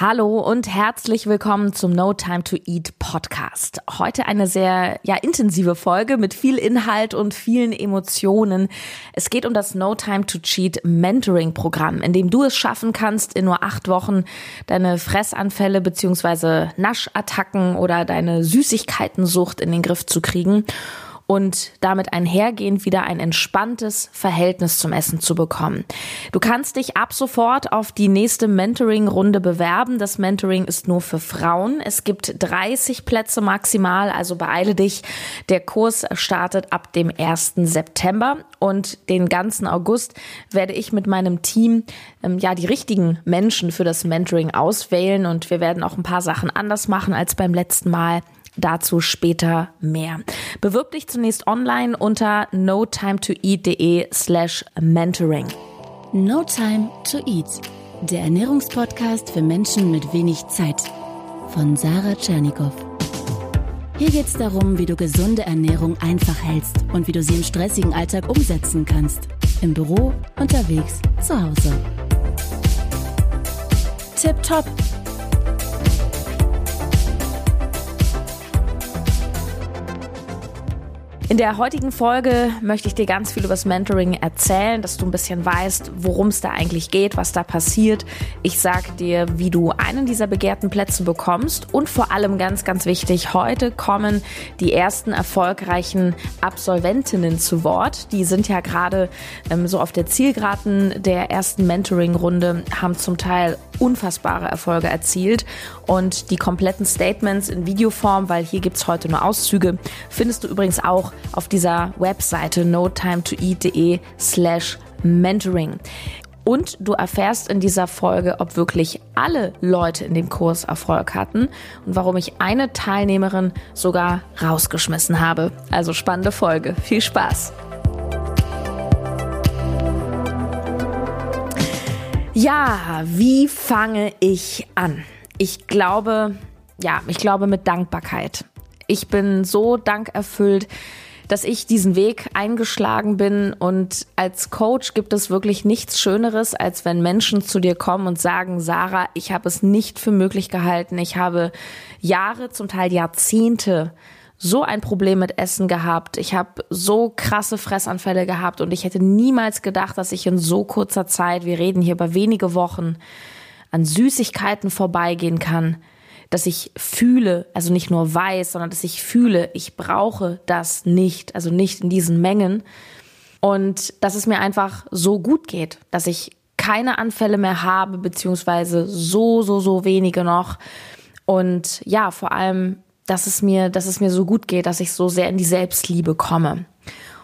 Hallo und herzlich willkommen zum No Time to Eat Podcast. Heute eine sehr ja intensive Folge mit viel Inhalt und vielen Emotionen. Es geht um das No Time to Cheat Mentoring Programm, in dem du es schaffen kannst, in nur acht Wochen deine Fressanfälle beziehungsweise Naschattacken oder deine Süßigkeitensucht in den Griff zu kriegen und damit einhergehend wieder ein entspanntes Verhältnis zum Essen zu bekommen. Du kannst dich ab sofort auf die nächste Mentoring-Runde bewerben. Das Mentoring ist nur für Frauen. Es gibt 30 Plätze maximal, also beeile dich. Der Kurs startet ab dem 1. September und den ganzen August werde ich mit meinem Team ähm, ja die richtigen Menschen für das Mentoring auswählen und wir werden auch ein paar Sachen anders machen als beim letzten Mal. Dazu später mehr. Bewirb dich zunächst online unter notimetoeat.de slash mentoring. No Time to Eat, der Ernährungspodcast für Menschen mit wenig Zeit von Sarah Tschernikow. Hier geht es darum, wie du gesunde Ernährung einfach hältst und wie du sie im stressigen Alltag umsetzen kannst. Im Büro, unterwegs, zu Hause. Tip top! In der heutigen Folge möchte ich dir ganz viel über das Mentoring erzählen, dass du ein bisschen weißt, worum es da eigentlich geht, was da passiert. Ich sage dir, wie du einen dieser begehrten Plätze bekommst und vor allem ganz, ganz wichtig, heute kommen die ersten erfolgreichen Absolventinnen zu Wort. Die sind ja gerade ähm, so auf der Zielgeraden der ersten Mentoring-Runde, haben zum Teil unfassbare Erfolge erzielt und die kompletten Statements in Videoform, weil hier gibt's heute nur Auszüge, findest du übrigens auch auf dieser Webseite notimetoeat.de slash mentoring. Und du erfährst in dieser Folge, ob wirklich alle Leute in dem Kurs Erfolg hatten und warum ich eine Teilnehmerin sogar rausgeschmissen habe. Also spannende Folge. Viel Spaß! Ja, wie fange ich an? Ich glaube, ja, ich glaube mit Dankbarkeit. Ich bin so dankerfüllt, dass ich diesen Weg eingeschlagen bin. Und als Coach gibt es wirklich nichts Schöneres, als wenn Menschen zu dir kommen und sagen, Sarah, ich habe es nicht für möglich gehalten. Ich habe Jahre, zum Teil Jahrzehnte so ein Problem mit Essen gehabt. Ich habe so krasse Fressanfälle gehabt und ich hätte niemals gedacht, dass ich in so kurzer Zeit, wir reden hier über wenige Wochen, an Süßigkeiten vorbeigehen kann dass ich fühle, also nicht nur weiß, sondern dass ich fühle, ich brauche das nicht, also nicht in diesen Mengen. Und dass es mir einfach so gut geht, dass ich keine Anfälle mehr habe, beziehungsweise so, so, so wenige noch. Und ja, vor allem, dass es mir, dass es mir so gut geht, dass ich so sehr in die Selbstliebe komme.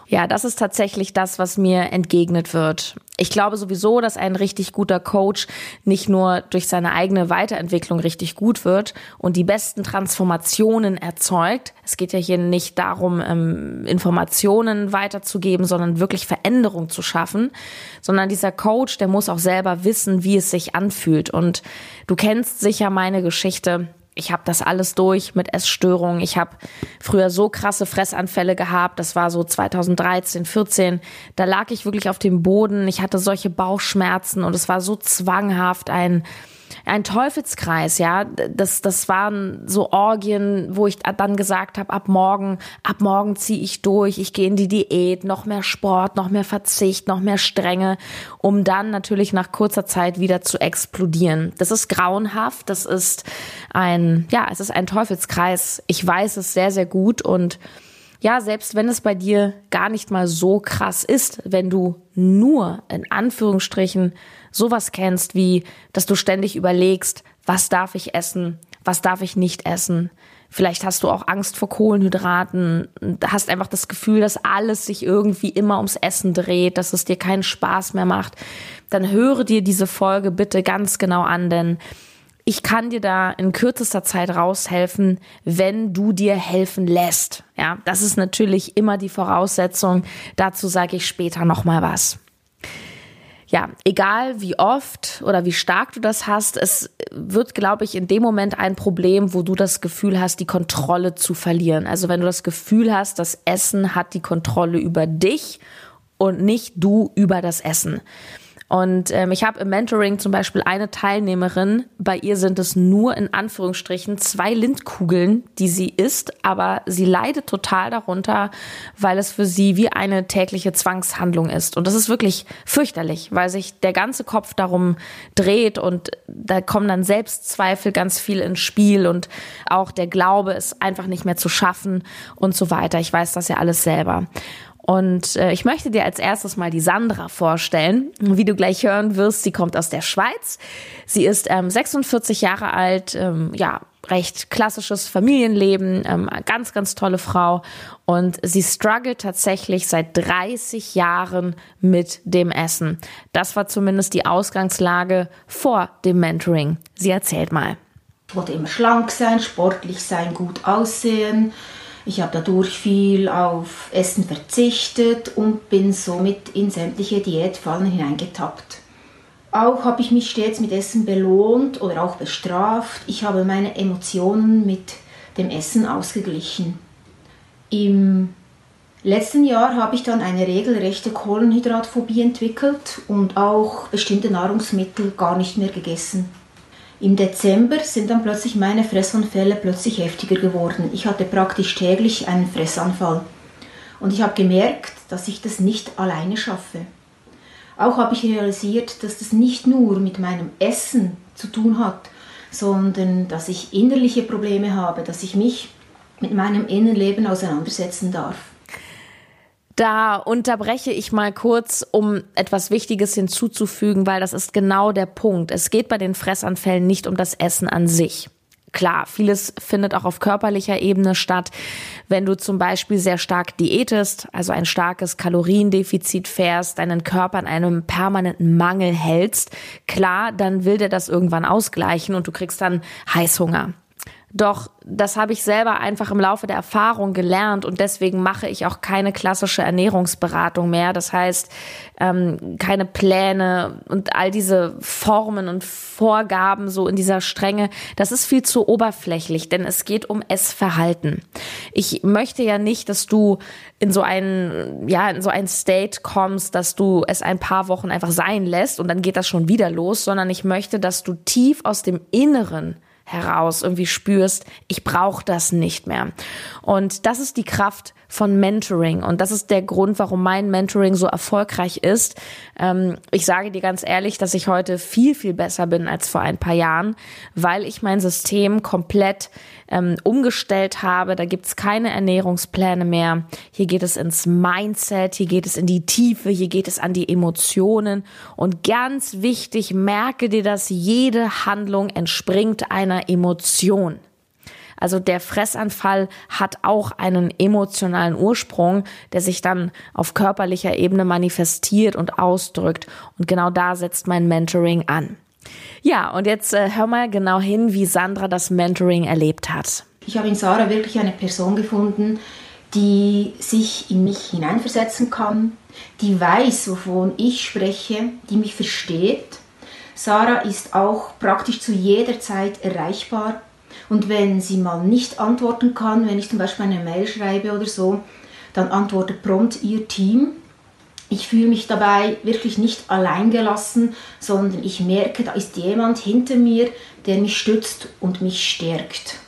Ja, das ist tatsächlich das, was mir entgegnet wird. Ich glaube sowieso, dass ein richtig guter Coach nicht nur durch seine eigene Weiterentwicklung richtig gut wird und die besten Transformationen erzeugt. Es geht ja hier nicht darum, ähm, Informationen weiterzugeben, sondern wirklich Veränderung zu schaffen, sondern dieser Coach, der muss auch selber wissen, wie es sich anfühlt. Und du kennst sicher meine Geschichte ich habe das alles durch mit Essstörungen. Ich habe früher so krasse Fressanfälle gehabt. Das war so 2013, 14. Da lag ich wirklich auf dem Boden. Ich hatte solche Bauchschmerzen und es war so zwanghaft ein ein Teufelskreis, ja. Das, das waren so Orgien, wo ich dann gesagt habe, ab morgen, ab morgen ziehe ich durch, ich gehe in die Diät, noch mehr Sport, noch mehr Verzicht, noch mehr Strenge, um dann natürlich nach kurzer Zeit wieder zu explodieren. Das ist grauenhaft, das ist ein, ja, es ist ein Teufelskreis. Ich weiß es sehr, sehr gut und ja, selbst wenn es bei dir gar nicht mal so krass ist, wenn du nur in Anführungsstrichen sowas kennst, wie, dass du ständig überlegst, was darf ich essen, was darf ich nicht essen. Vielleicht hast du auch Angst vor Kohlenhydraten, hast einfach das Gefühl, dass alles sich irgendwie immer ums Essen dreht, dass es dir keinen Spaß mehr macht. Dann höre dir diese Folge bitte ganz genau an, denn ich kann dir da in kürzester Zeit raushelfen, wenn du dir helfen lässt. Ja, das ist natürlich immer die Voraussetzung. Dazu sage ich später nochmal was ja, egal wie oft oder wie stark du das hast, es wird, glaube ich, in dem Moment ein Problem, wo du das Gefühl hast, die Kontrolle zu verlieren. Also wenn du das Gefühl hast, das Essen hat die Kontrolle über dich und nicht du über das Essen. Und ähm, ich habe im Mentoring zum Beispiel eine Teilnehmerin, bei ihr sind es nur in Anführungsstrichen zwei Lindkugeln, die sie isst, aber sie leidet total darunter, weil es für sie wie eine tägliche Zwangshandlung ist. Und das ist wirklich fürchterlich, weil sich der ganze Kopf darum dreht und da kommen dann Selbstzweifel ganz viel ins Spiel und auch der Glaube, es einfach nicht mehr zu schaffen und so weiter. Ich weiß das ja alles selber. Und äh, ich möchte dir als erstes mal die Sandra vorstellen. Wie du gleich hören wirst, sie kommt aus der Schweiz. Sie ist ähm, 46 Jahre alt, ähm, ja, recht klassisches Familienleben, ähm, ganz, ganz tolle Frau. Und sie struggelt tatsächlich seit 30 Jahren mit dem Essen. Das war zumindest die Ausgangslage vor dem Mentoring. Sie erzählt mal. Ich wollte immer schlank sein, sportlich sein, gut aussehen ich habe dadurch viel auf Essen verzichtet und bin somit in sämtliche Diätfallen hineingetappt. Auch habe ich mich stets mit Essen belohnt oder auch bestraft. Ich habe meine Emotionen mit dem Essen ausgeglichen. Im letzten Jahr habe ich dann eine regelrechte Kohlenhydratphobie entwickelt und auch bestimmte Nahrungsmittel gar nicht mehr gegessen. Im Dezember sind dann plötzlich meine Fressanfälle plötzlich heftiger geworden. Ich hatte praktisch täglich einen Fressanfall. Und ich habe gemerkt, dass ich das nicht alleine schaffe. Auch habe ich realisiert, dass das nicht nur mit meinem Essen zu tun hat, sondern dass ich innerliche Probleme habe, dass ich mich mit meinem Innenleben auseinandersetzen darf. Da unterbreche ich mal kurz, um etwas Wichtiges hinzuzufügen, weil das ist genau der Punkt. Es geht bei den Fressanfällen nicht um das Essen an sich. Klar, vieles findet auch auf körperlicher Ebene statt. Wenn du zum Beispiel sehr stark diätest, also ein starkes Kaloriendefizit fährst, deinen Körper in einem permanenten Mangel hältst, klar, dann will der das irgendwann ausgleichen und du kriegst dann Heißhunger. Doch das habe ich selber einfach im Laufe der Erfahrung gelernt und deswegen mache ich auch keine klassische Ernährungsberatung mehr. Das heißt, ähm, keine Pläne und all diese Formen und Vorgaben so in dieser Strenge. Das ist viel zu oberflächlich, denn es geht um Essverhalten. Ich möchte ja nicht, dass du in so einen, ja, in so ein State kommst, dass du es ein paar Wochen einfach sein lässt und dann geht das schon wieder los, sondern ich möchte, dass du tief aus dem Inneren heraus irgendwie spürst, ich brauche das nicht mehr. Und das ist die Kraft von Mentoring. Und das ist der Grund, warum mein Mentoring so erfolgreich ist. Ähm, ich sage dir ganz ehrlich, dass ich heute viel, viel besser bin als vor ein paar Jahren, weil ich mein System komplett ähm, umgestellt habe. Da gibt's keine Ernährungspläne mehr. Hier geht es ins Mindset, hier geht es in die Tiefe, hier geht es an die Emotionen. Und ganz wichtig, merke dir, dass jede Handlung entspringt einer Emotion. Also der Fressanfall hat auch einen emotionalen Ursprung, der sich dann auf körperlicher Ebene manifestiert und ausdrückt. Und genau da setzt mein Mentoring an. Ja, und jetzt äh, hör mal genau hin, wie Sandra das Mentoring erlebt hat. Ich habe in Sarah wirklich eine Person gefunden, die sich in mich hineinversetzen kann, die weiß, wovon ich spreche, die mich versteht. Sarah ist auch praktisch zu jeder Zeit erreichbar. Und wenn sie mal nicht antworten kann, wenn ich zum Beispiel eine Mail schreibe oder so, dann antwortet prompt ihr Team. Ich fühle mich dabei wirklich nicht alleingelassen, sondern ich merke, da ist jemand hinter mir, der mich stützt und mich stärkt.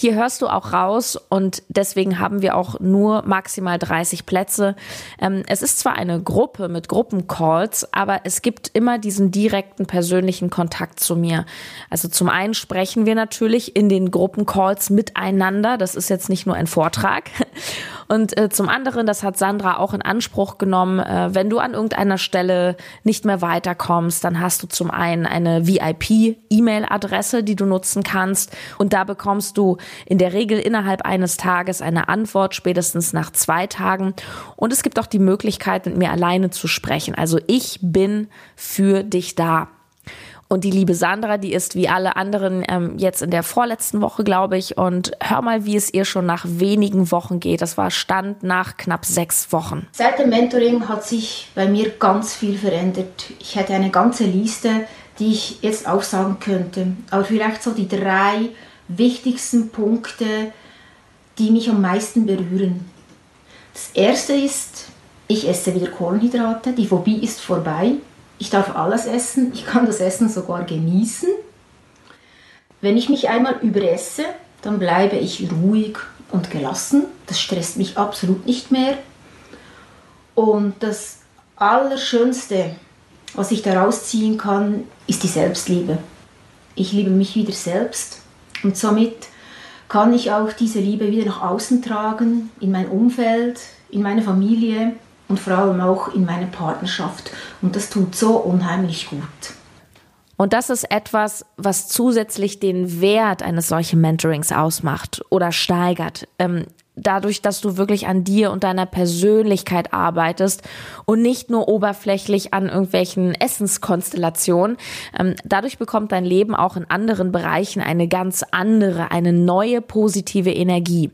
Hier hörst du auch raus und deswegen haben wir auch nur maximal 30 Plätze. Ähm, es ist zwar eine Gruppe mit Gruppencalls, aber es gibt immer diesen direkten persönlichen Kontakt zu mir. Also zum einen sprechen wir natürlich in den Gruppencalls miteinander. Das ist jetzt nicht nur ein Vortrag. Und äh, zum anderen, das hat Sandra auch in Anspruch genommen, äh, wenn du an irgendeiner Stelle nicht mehr weiterkommst, dann hast du zum einen eine VIP-E-Mail-Adresse, die du nutzen kannst. Und da bekommst du in der Regel innerhalb eines Tages eine Antwort, spätestens nach zwei Tagen. Und es gibt auch die Möglichkeit, mit mir alleine zu sprechen. Also ich bin für dich da. Und die liebe Sandra, die ist wie alle anderen ähm, jetzt in der vorletzten Woche, glaube ich. Und hör mal, wie es ihr schon nach wenigen Wochen geht. Das war Stand nach knapp sechs Wochen. Seit dem Mentoring hat sich bei mir ganz viel verändert. Ich hätte eine ganze Liste, die ich jetzt aufsagen könnte. Aber vielleicht so die drei wichtigsten Punkte, die mich am meisten berühren. Das erste ist, Ich esse wieder Kohlenhydrate, die Phobie ist vorbei. Ich darf alles essen, ich kann das Essen sogar genießen. Wenn ich mich einmal überesse, dann bleibe ich ruhig und gelassen. Das stresst mich absolut nicht mehr. Und das Allerschönste, was ich daraus ziehen kann, ist die Selbstliebe. Ich liebe mich wieder selbst und somit kann ich auch diese Liebe wieder nach außen tragen, in mein Umfeld, in meine Familie und vor allem auch in meine Partnerschaft. Und das tut so unheimlich gut. Und das ist etwas, was zusätzlich den Wert eines solchen Mentorings ausmacht oder steigert. Dadurch, dass du wirklich an dir und deiner Persönlichkeit arbeitest und nicht nur oberflächlich an irgendwelchen Essenskonstellationen. Ähm, dadurch bekommt dein Leben auch in anderen Bereichen eine ganz andere, eine neue positive Energie.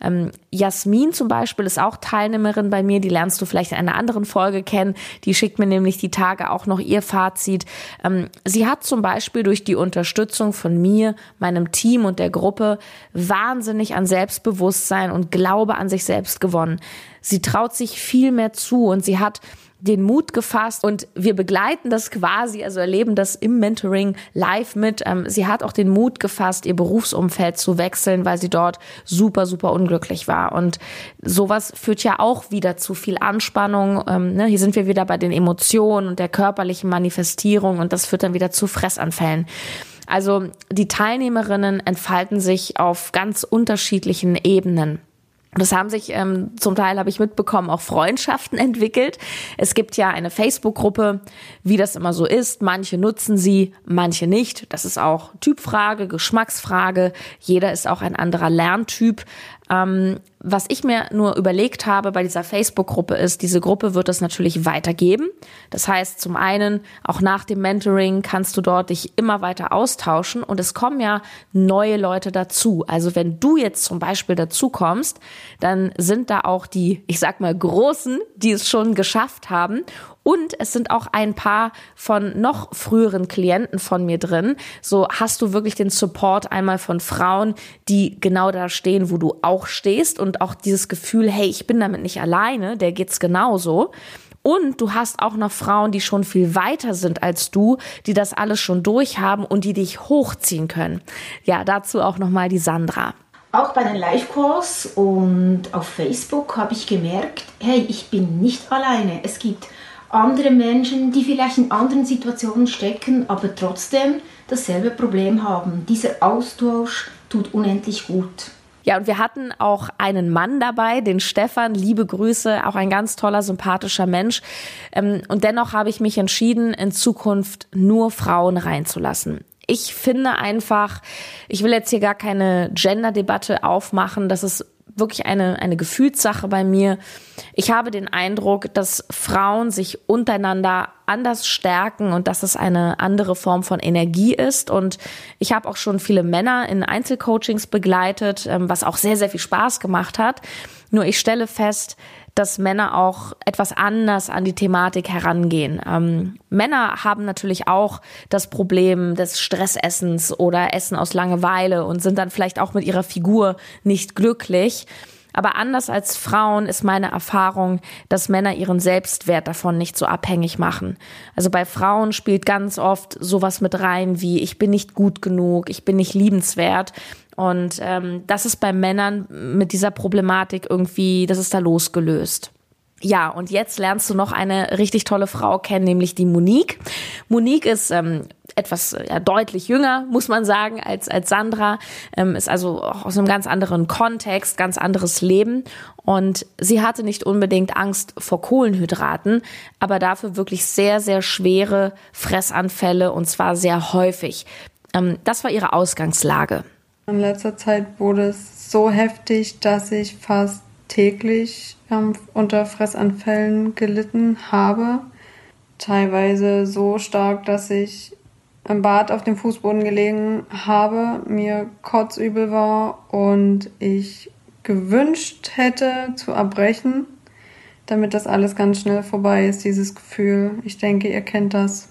Ähm, Jasmin zum Beispiel ist auch Teilnehmerin bei mir, die lernst du vielleicht in einer anderen Folge kennen. Die schickt mir nämlich die Tage auch noch ihr Fazit. Ähm, sie hat zum Beispiel durch die Unterstützung von mir, meinem Team und der Gruppe wahnsinnig an Selbstbewusstsein und Glaube an sich selbst gewonnen. Sie traut sich viel mehr zu und sie hat den Mut gefasst und wir begleiten das quasi, also erleben das im Mentoring live mit. Ähm, sie hat auch den Mut gefasst, ihr Berufsumfeld zu wechseln, weil sie dort super, super unglücklich war. Und sowas führt ja auch wieder zu viel Anspannung. Ähm, ne? Hier sind wir wieder bei den Emotionen und der körperlichen Manifestierung und das führt dann wieder zu Fressanfällen. Also die Teilnehmerinnen entfalten sich auf ganz unterschiedlichen Ebenen. Das haben sich ähm, zum Teil, habe ich mitbekommen, auch Freundschaften entwickelt. Es gibt ja eine Facebook-Gruppe, wie das immer so ist. Manche nutzen sie, manche nicht. Das ist auch Typfrage, Geschmacksfrage. Jeder ist auch ein anderer Lerntyp. Ähm, was ich mir nur überlegt habe bei dieser Facebook-Gruppe ist, diese Gruppe wird es natürlich weitergeben. Das heißt, zum einen, auch nach dem Mentoring kannst du dort dich immer weiter austauschen und es kommen ja neue Leute dazu. Also wenn du jetzt zum Beispiel dazu kommst, dann sind da auch die, ich sag mal, Großen, die es schon geschafft haben und es sind auch ein paar von noch früheren Klienten von mir drin. So hast du wirklich den Support einmal von Frauen, die genau da stehen, wo du auch stehst und auch dieses Gefühl, hey, ich bin damit nicht alleine, der geht's genauso. Und du hast auch noch Frauen, die schon viel weiter sind als du, die das alles schon durchhaben und die dich hochziehen können. Ja, dazu auch nochmal die Sandra. Auch bei den Live-Calls und auf Facebook habe ich gemerkt, hey, ich bin nicht alleine. Es gibt andere Menschen, die vielleicht in anderen Situationen stecken, aber trotzdem dasselbe Problem haben. Dieser Austausch tut unendlich gut. Ja, und wir hatten auch einen Mann dabei, den Stefan. Liebe Grüße, auch ein ganz toller, sympathischer Mensch. Ähm, und dennoch habe ich mich entschieden, in Zukunft nur Frauen reinzulassen. Ich finde einfach, ich will jetzt hier gar keine Gender-Debatte aufmachen. Das ist wirklich eine, eine Gefühlssache bei mir. Ich habe den Eindruck, dass Frauen sich untereinander anders stärken und dass es eine andere Form von Energie ist. Und ich habe auch schon viele Männer in Einzelcoachings begleitet, ähm, was auch sehr, sehr viel Spaß gemacht hat. Nur ich stelle fest, dass Männer auch etwas anders an die Thematik herangehen. Ähm, Männer haben natürlich auch das Problem des Stressessens oder Essen aus Langeweile und sind dann vielleicht auch mit ihrer Figur nicht glücklich. Aber anders als Frauen ist meine Erfahrung, dass Männer ihren Selbstwert davon nicht so abhängig machen. Also bei Frauen spielt ganz oft sowas mit rein wie ich bin nicht gut genug, ich bin nicht liebenswert. Und ähm, das ist bei Männern mit dieser Problematik irgendwie, das ist da losgelöst. Ja, und jetzt lernst du noch eine richtig tolle Frau kennen, nämlich die Monique. Monique ist ähm, etwas ja, deutlich jünger, muss man sagen, als, als Sandra, ähm, ist also auch aus einem ganz anderen Kontext, ganz anderes Leben. Und sie hatte nicht unbedingt Angst vor Kohlenhydraten, aber dafür wirklich sehr, sehr schwere Fressanfälle und zwar sehr häufig. Ähm, das war ihre Ausgangslage. In letzter Zeit wurde es so heftig, dass ich fast täglich ähm, unter Fressanfällen gelitten habe. Teilweise so stark, dass ich im Bad auf dem Fußboden gelegen habe, mir kotzübel war und ich gewünscht hätte zu erbrechen, damit das alles ganz schnell vorbei ist, dieses Gefühl. Ich denke, ihr kennt das.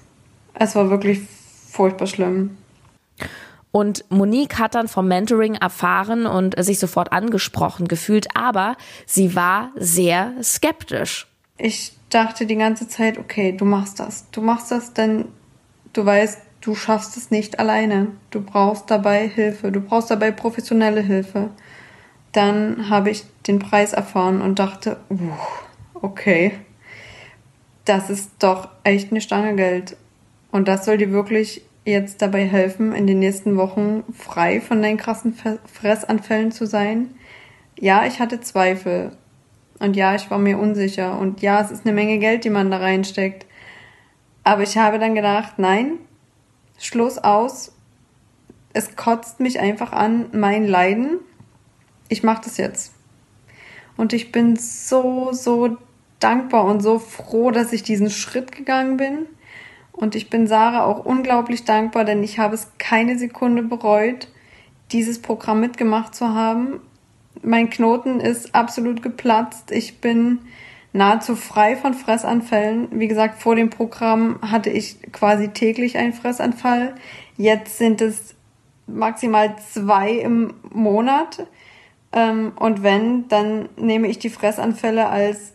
Es war wirklich furchtbar schlimm. Und Monique hat dann vom Mentoring erfahren und sich sofort angesprochen gefühlt, aber sie war sehr skeptisch. ich dachte die ganze Zeit, okay, du machst das. Du machst das, denn du weißt, du schaffst es nicht alleine. Du brauchst dabei Hilfe. Du brauchst dabei professionelle Hilfe. Dann habe ich den Preis erfahren und dachte, okay, das ist doch echt eine Stange Geld. Und das soll dir wirklich jetzt dabei helfen, in den nächsten Wochen frei von deinen krassen Fressanfällen zu sein. Ja, ich hatte Zweifel. Und ja, ich war mir unsicher. Und ja, es ist eine Menge Geld, die man da reinsteckt. Aber ich habe dann gedacht, nein, Schluss aus. Es kotzt mich einfach an, mein Leiden. Ich mache das jetzt. Und ich bin so, so dankbar und so froh, dass ich diesen Schritt gegangen bin. Und ich bin Sarah auch unglaublich dankbar, denn ich habe es keine Sekunde bereut, dieses Programm mitgemacht zu haben. Mein Knoten ist absolut geplatzt. Ich bin nahezu frei von Fressanfällen. Wie gesagt, vor dem Programm hatte ich quasi täglich einen Fressanfall. Jetzt sind es maximal zwei im Monat. Ähm, und wenn, dann nehme ich die Fressanfälle als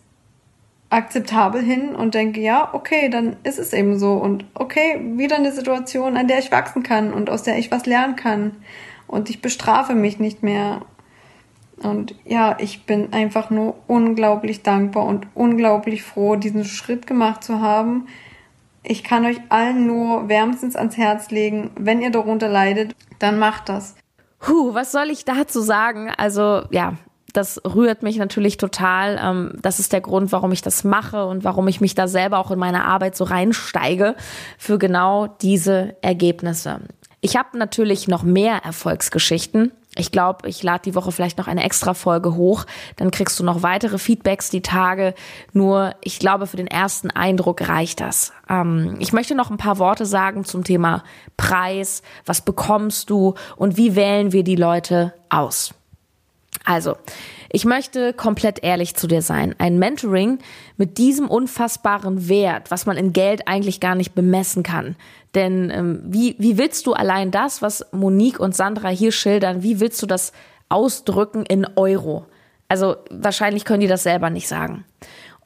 akzeptabel hin und denke, ja, okay, dann ist es eben so und okay, wieder eine Situation, an der ich wachsen kann und aus der ich was lernen kann und ich bestrafe mich nicht mehr. Und ja, ich bin einfach nur unglaublich dankbar und unglaublich froh, diesen Schritt gemacht zu haben. Ich kann euch allen nur wärmstens ans Herz legen, wenn ihr darunter leidet, dann macht das. Huh, was soll ich dazu sagen? Also ja, das rührt mich natürlich total. Ähm, das ist der Grund, warum ich das mache und warum ich mich da selber auch in meine Arbeit so reinsteige für genau diese Ergebnisse. Ich habe natürlich noch mehr Erfolgsgeschichten. Ich glaube, ich lade die Woche vielleicht noch eine extra Folge hoch. Dann kriegst du noch weitere Feedbacks die Tage. Nur, ich glaube, für den ersten Eindruck reicht das. Ähm, ich möchte noch ein paar Worte sagen zum Thema Preis. Was bekommst du und wie wählen wir die Leute aus? Also, ich möchte komplett ehrlich zu dir sein. Ein Mentoring mit diesem unfassbaren Wert, was man in Geld eigentlich gar nicht bemessen kann. Denn ähm, wie, wie willst du allein das, was Monique und Sandra hier schildern, wie willst du das ausdrücken in Euro? Also wahrscheinlich können die das selber nicht sagen.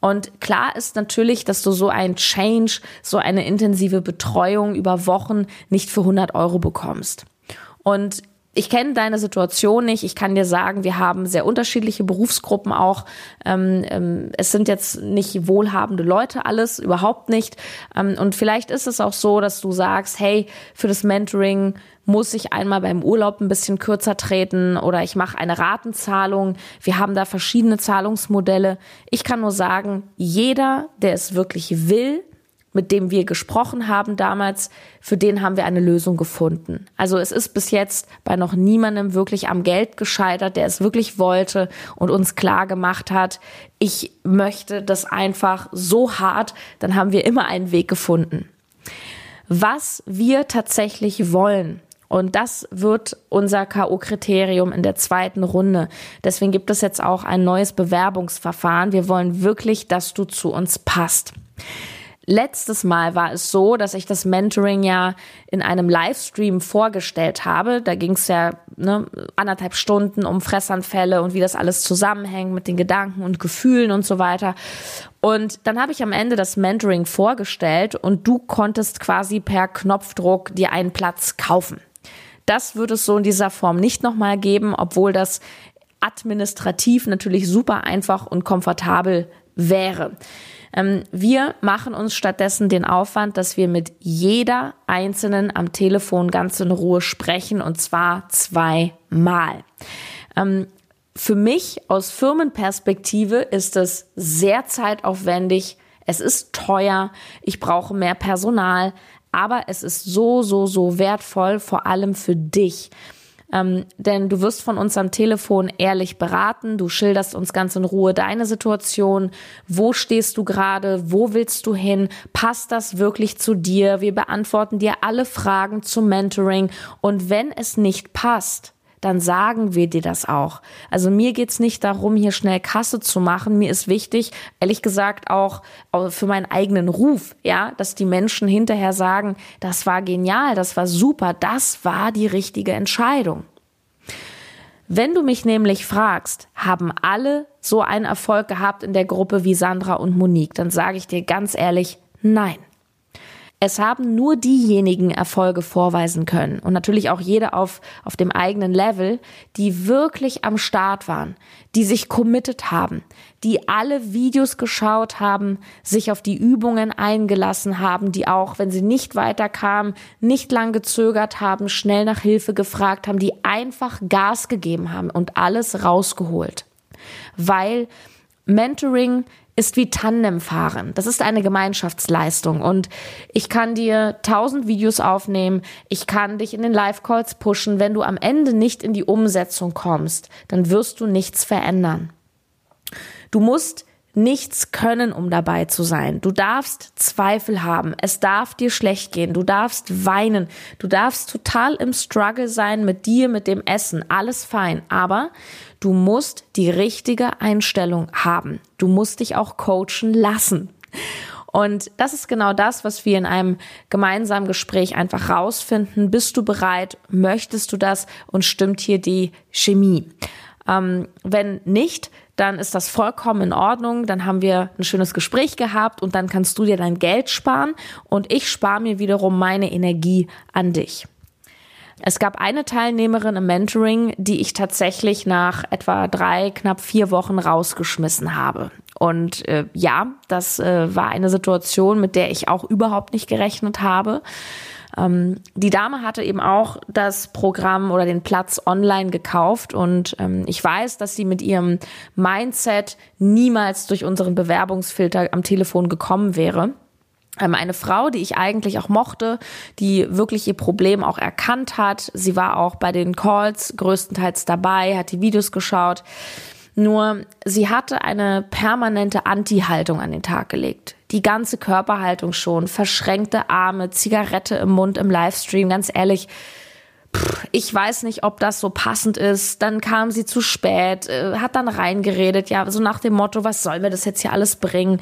Und klar ist natürlich, dass du so ein Change, so eine intensive Betreuung über Wochen nicht für 100 Euro bekommst. Und ich kenne deine Situation nicht. Ich kann dir sagen, wir haben sehr unterschiedliche Berufsgruppen auch. Ähm, ähm, es sind jetzt nicht wohlhabende Leute alles, überhaupt nicht. Ähm, und vielleicht ist es auch so, dass du sagst, hey, für das Mentoring muss ich einmal beim Urlaub ein bisschen kürzer treten oder ich mache eine Ratenzahlung. Wir haben da verschiedene Zahlungsmodelle. Ich kann nur sagen, jeder, der es wirklich will, mit dem wir gesprochen haben damals, für den haben wir eine Lösung gefunden. Also es ist bis jetzt bei noch niemandem wirklich am Geld gescheitert, der es wirklich wollte und uns klar gemacht hat, ich möchte das einfach so hart, dann haben wir immer einen Weg gefunden. Was wir tatsächlich wollen, und das wird unser KO-Kriterium in der zweiten Runde. Deswegen gibt es jetzt auch ein neues Bewerbungsverfahren. Wir wollen wirklich, dass du zu uns passt. Letztes Mal war es so, dass ich das Mentoring ja in einem Livestream vorgestellt habe. Da ging es ja ne, anderthalb Stunden um Fressanfälle und wie das alles zusammenhängt mit den Gedanken und Gefühlen und so weiter. Und dann habe ich am Ende das Mentoring vorgestellt und du konntest quasi per Knopfdruck dir einen Platz kaufen. Das wird es so in dieser Form nicht nochmal geben, obwohl das administrativ natürlich super einfach und komfortabel wäre. Ähm, wir machen uns stattdessen den Aufwand, dass wir mit jeder Einzelnen am Telefon ganz in Ruhe sprechen und zwar zweimal. Ähm, für mich aus Firmenperspektive ist es sehr zeitaufwendig. Es ist teuer. Ich brauche mehr Personal. Aber es ist so, so, so wertvoll, vor allem für dich. Ähm, denn du wirst von uns am Telefon ehrlich beraten, du schilderst uns ganz in Ruhe deine Situation, wo stehst du gerade, wo willst du hin, passt das wirklich zu dir, wir beantworten dir alle Fragen zum Mentoring. Und wenn es nicht passt, dann sagen wir dir das auch. Also mir geht's nicht darum, hier schnell Kasse zu machen. Mir ist wichtig, ehrlich gesagt, auch für meinen eigenen Ruf, ja, dass die Menschen hinterher sagen, das war genial, das war super, das war die richtige Entscheidung. Wenn du mich nämlich fragst, haben alle so einen Erfolg gehabt in der Gruppe wie Sandra und Monique, dann sage ich dir ganz ehrlich, nein. Es haben nur diejenigen Erfolge vorweisen können und natürlich auch jede auf, auf dem eigenen Level, die wirklich am Start waren, die sich committed haben, die alle Videos geschaut haben, sich auf die Übungen eingelassen haben, die auch, wenn sie nicht weiterkamen, nicht lang gezögert haben, schnell nach Hilfe gefragt haben, die einfach Gas gegeben haben und alles rausgeholt. Weil Mentoring ist wie Tandemfahren. Das ist eine Gemeinschaftsleistung und ich kann dir tausend Videos aufnehmen, ich kann dich in den Live-Calls pushen. Wenn du am Ende nicht in die Umsetzung kommst, dann wirst du nichts verändern. Du musst nichts können, um dabei zu sein. Du darfst Zweifel haben. Es darf dir schlecht gehen. Du darfst weinen. Du darfst total im Struggle sein mit dir, mit dem Essen. Alles fein. Aber du musst die richtige Einstellung haben. Du musst dich auch coachen lassen. Und das ist genau das, was wir in einem gemeinsamen Gespräch einfach rausfinden. Bist du bereit? Möchtest du das? Und stimmt hier die Chemie? Ähm, wenn nicht, dann ist das vollkommen in Ordnung. Dann haben wir ein schönes Gespräch gehabt und dann kannst du dir dein Geld sparen und ich spare mir wiederum meine Energie an dich. Es gab eine Teilnehmerin im Mentoring, die ich tatsächlich nach etwa drei, knapp vier Wochen rausgeschmissen habe. Und äh, ja, das äh, war eine Situation, mit der ich auch überhaupt nicht gerechnet habe. Ähm, die Dame hatte eben auch das Programm oder den Platz online gekauft und ähm, ich weiß, dass sie mit ihrem Mindset niemals durch unseren Bewerbungsfilter am Telefon gekommen wäre ähm, eine Frau, die ich eigentlich auch mochte, die wirklich ihr Problem auch erkannt hat. Sie war auch bei den Calls größtenteils dabei, hat die Videos geschaut. Nur sie hatte eine permanente Anti-Haltung an den Tag gelegt. Die ganze Körperhaltung schon, verschränkte Arme, Zigarette im Mund im Livestream, ganz ehrlich, ich weiß nicht, ob das so passend ist. Dann kam sie zu spät, äh, hat dann reingeredet, ja, so nach dem Motto, was soll mir das jetzt hier alles bringen?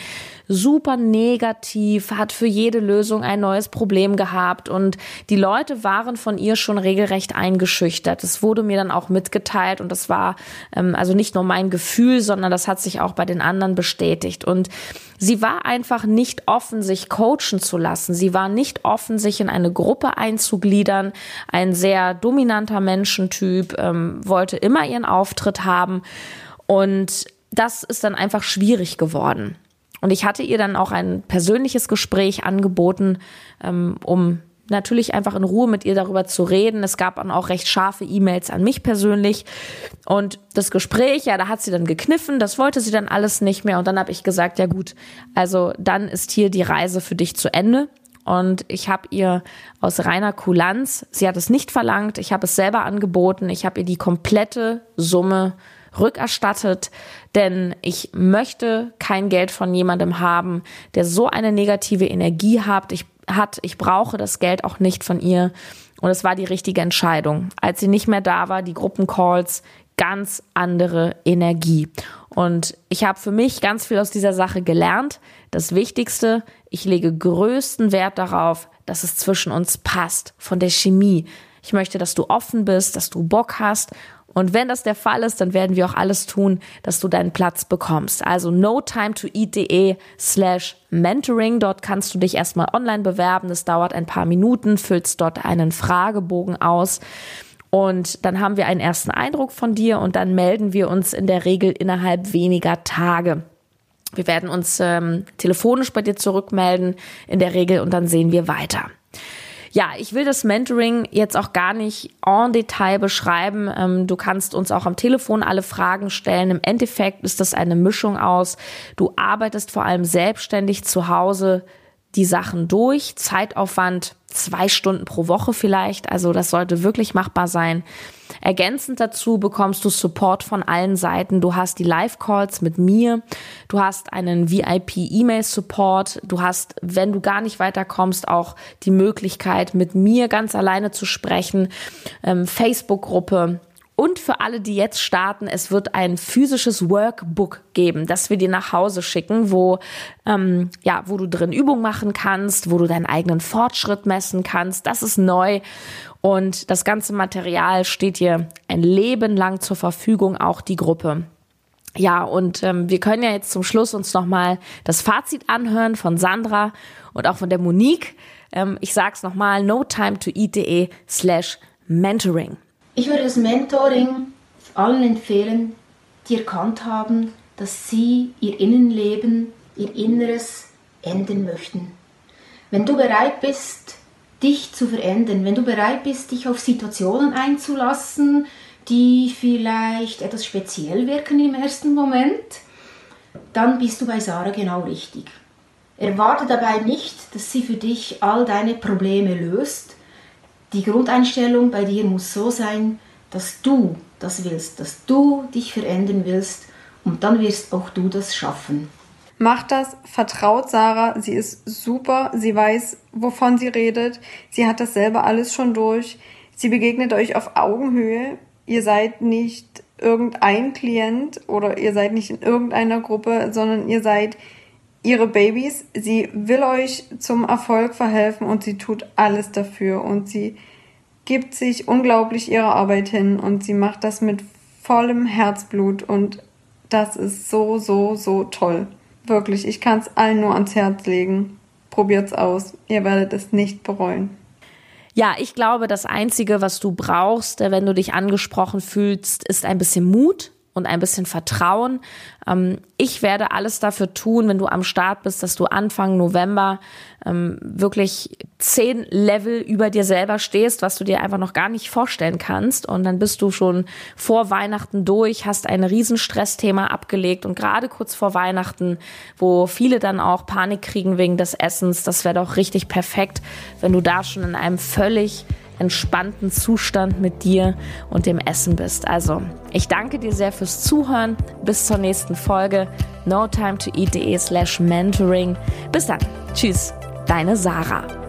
Super negativ, hat für jede Lösung ein neues Problem gehabt und die Leute waren von ihr schon regelrecht eingeschüchtert. Das wurde mir dann auch mitgeteilt und das war ähm, also nicht nur mein Gefühl, sondern das hat sich auch bei den anderen bestätigt und Sie war einfach nicht offen, sich coachen zu lassen. Sie war nicht offen, sich in eine Gruppe einzugliedern. Ein sehr dominanter Menschentyp, ähm, wollte immer ihren Auftritt haben. Und das ist dann einfach schwierig geworden. Und ich hatte ihr dann auch ein persönliches Gespräch angeboten, ähm, um natürlich einfach in Ruhe mit ihr darüber zu reden. Es gab dann auch recht scharfe E-Mails an mich persönlich. Und das Gespräch, ja, da hat sie dann gekniffen, das wollte sie dann alles nicht mehr. Und dann habe ich gesagt, ja gut, also dann ist hier die Reise für dich zu Ende. Und ich habe ihr aus reiner Kulanz, sie hat es nicht verlangt, ich habe es selber angeboten, ich habe ihr die komplette Summe rückerstattet, denn ich möchte kein Geld von jemandem haben, der so eine negative Energie hat. Ich hat. Ich brauche das Geld auch nicht von ihr. Und es war die richtige Entscheidung. Als sie nicht mehr da war, die Gruppencalls, ganz andere Energie. Und ich habe für mich ganz viel aus dieser Sache gelernt. Das Wichtigste, ich lege größten Wert darauf, dass es zwischen uns passt, von der Chemie. Ich möchte, dass du offen bist, dass du Bock hast und wenn das der Fall ist, dann werden wir auch alles tun, dass du deinen Platz bekommst. Also notimetoeat.de slash mentoring. Dort kannst du dich erstmal online bewerben. Das dauert ein paar Minuten, füllst dort einen Fragebogen aus. Und dann haben wir einen ersten Eindruck von dir und dann melden wir uns in der Regel innerhalb weniger Tage. Wir werden uns ähm, telefonisch bei dir zurückmelden in der Regel und dann sehen wir weiter. Ja, ich will das Mentoring jetzt auch gar nicht en Detail beschreiben. Ähm, du kannst uns auch am Telefon alle Fragen stellen. Im Endeffekt ist das eine Mischung aus. Du arbeitest vor allem selbstständig zu Hause die Sachen durch. Zeitaufwand zwei Stunden pro Woche vielleicht. Also das sollte wirklich machbar sein. Ergänzend dazu bekommst du Support von allen Seiten. Du hast die Live-Calls mit mir. Du hast einen VIP-E-Mail-Support. Du hast, wenn du gar nicht weiterkommst, auch die Möglichkeit, mit mir ganz alleine zu sprechen. Ähm, Facebook-Gruppe Und für alle, die jetzt starten, es wird ein physisches Workbook geben, das wir dir nach Hause schicken, wo, ähm, ja, wo du drin Übungen machen kannst, wo du deinen eigenen Fortschritt messen kannst. Das ist neu. Und das ganze Material steht dir ein Leben lang zur Verfügung, auch die Gruppe. Ja, und ähm, wir können ja jetzt zum Schluss uns nochmal das Fazit anhören von Sandra und auch von der Monique. Ähm, ich sag's nochmal, no time to eat.de slash mentoring. Ich würde das Mentoring allen empfehlen, die erkannt haben, dass sie ihr Innenleben, ihr Inneres ändern möchten. Wenn du bereit bist, dich zu verändern, wenn du bereit bist, dich auf Situationen einzulassen, die vielleicht etwas speziell wirken im ersten Moment, dann bist du bei Sarah genau richtig. Erwarte dabei nicht, dass sie für dich all deine Probleme löst. Die Grundeinstellung bei dir muss so sein, dass du das willst, dass du dich verändern willst und dann wirst auch du das schaffen. Macht das, vertraut Sarah, sie ist super, sie weiß, wovon sie redet, sie hat das selber alles schon durch, sie begegnet euch auf Augenhöhe, ihr seid nicht irgendein Klient oder ihr seid nicht in irgendeiner Gruppe, sondern ihr seid ihre Babys. Sie will euch zum Erfolg verhelfen und sie tut alles dafür und sie gibt sich unglaublich ihre Arbeit hin und sie macht das mit vollem Herzblut und das ist so, so, so toll. Wirklich, ich kann es allen nur ans Herz legen. Probiert's aus. Ihr werdet es nicht bereuen. Ja, ich glaube, das Einzige, was du brauchst, wenn du dich angesprochen fühlst, ist ein bisschen Mut und ein bisschen Vertrauen. Ähm, ich werde alles dafür tun, wenn du am Start bist, dass du Anfang November ähm, wirklich zehn Level über dir selber stehst, was du dir einfach noch gar nicht vorstellen kannst. Und dann bist du schon vor Weihnachten durch, hast ein Riesenstressthema abgelegt und gerade kurz vor Weihnachten, wo viele dann auch Panik kriegen wegen des Essens, das wäre doch richtig perfekt, wenn du da schon in einem völlig entspannten Zustand mit dir und dem Essen bist. Also, ich danke dir sehr fürs Zuhören. Bis zur nächsten Folge. No time to eat.de slash mentoring. Bis dann. Tschüss. Deine Sarah.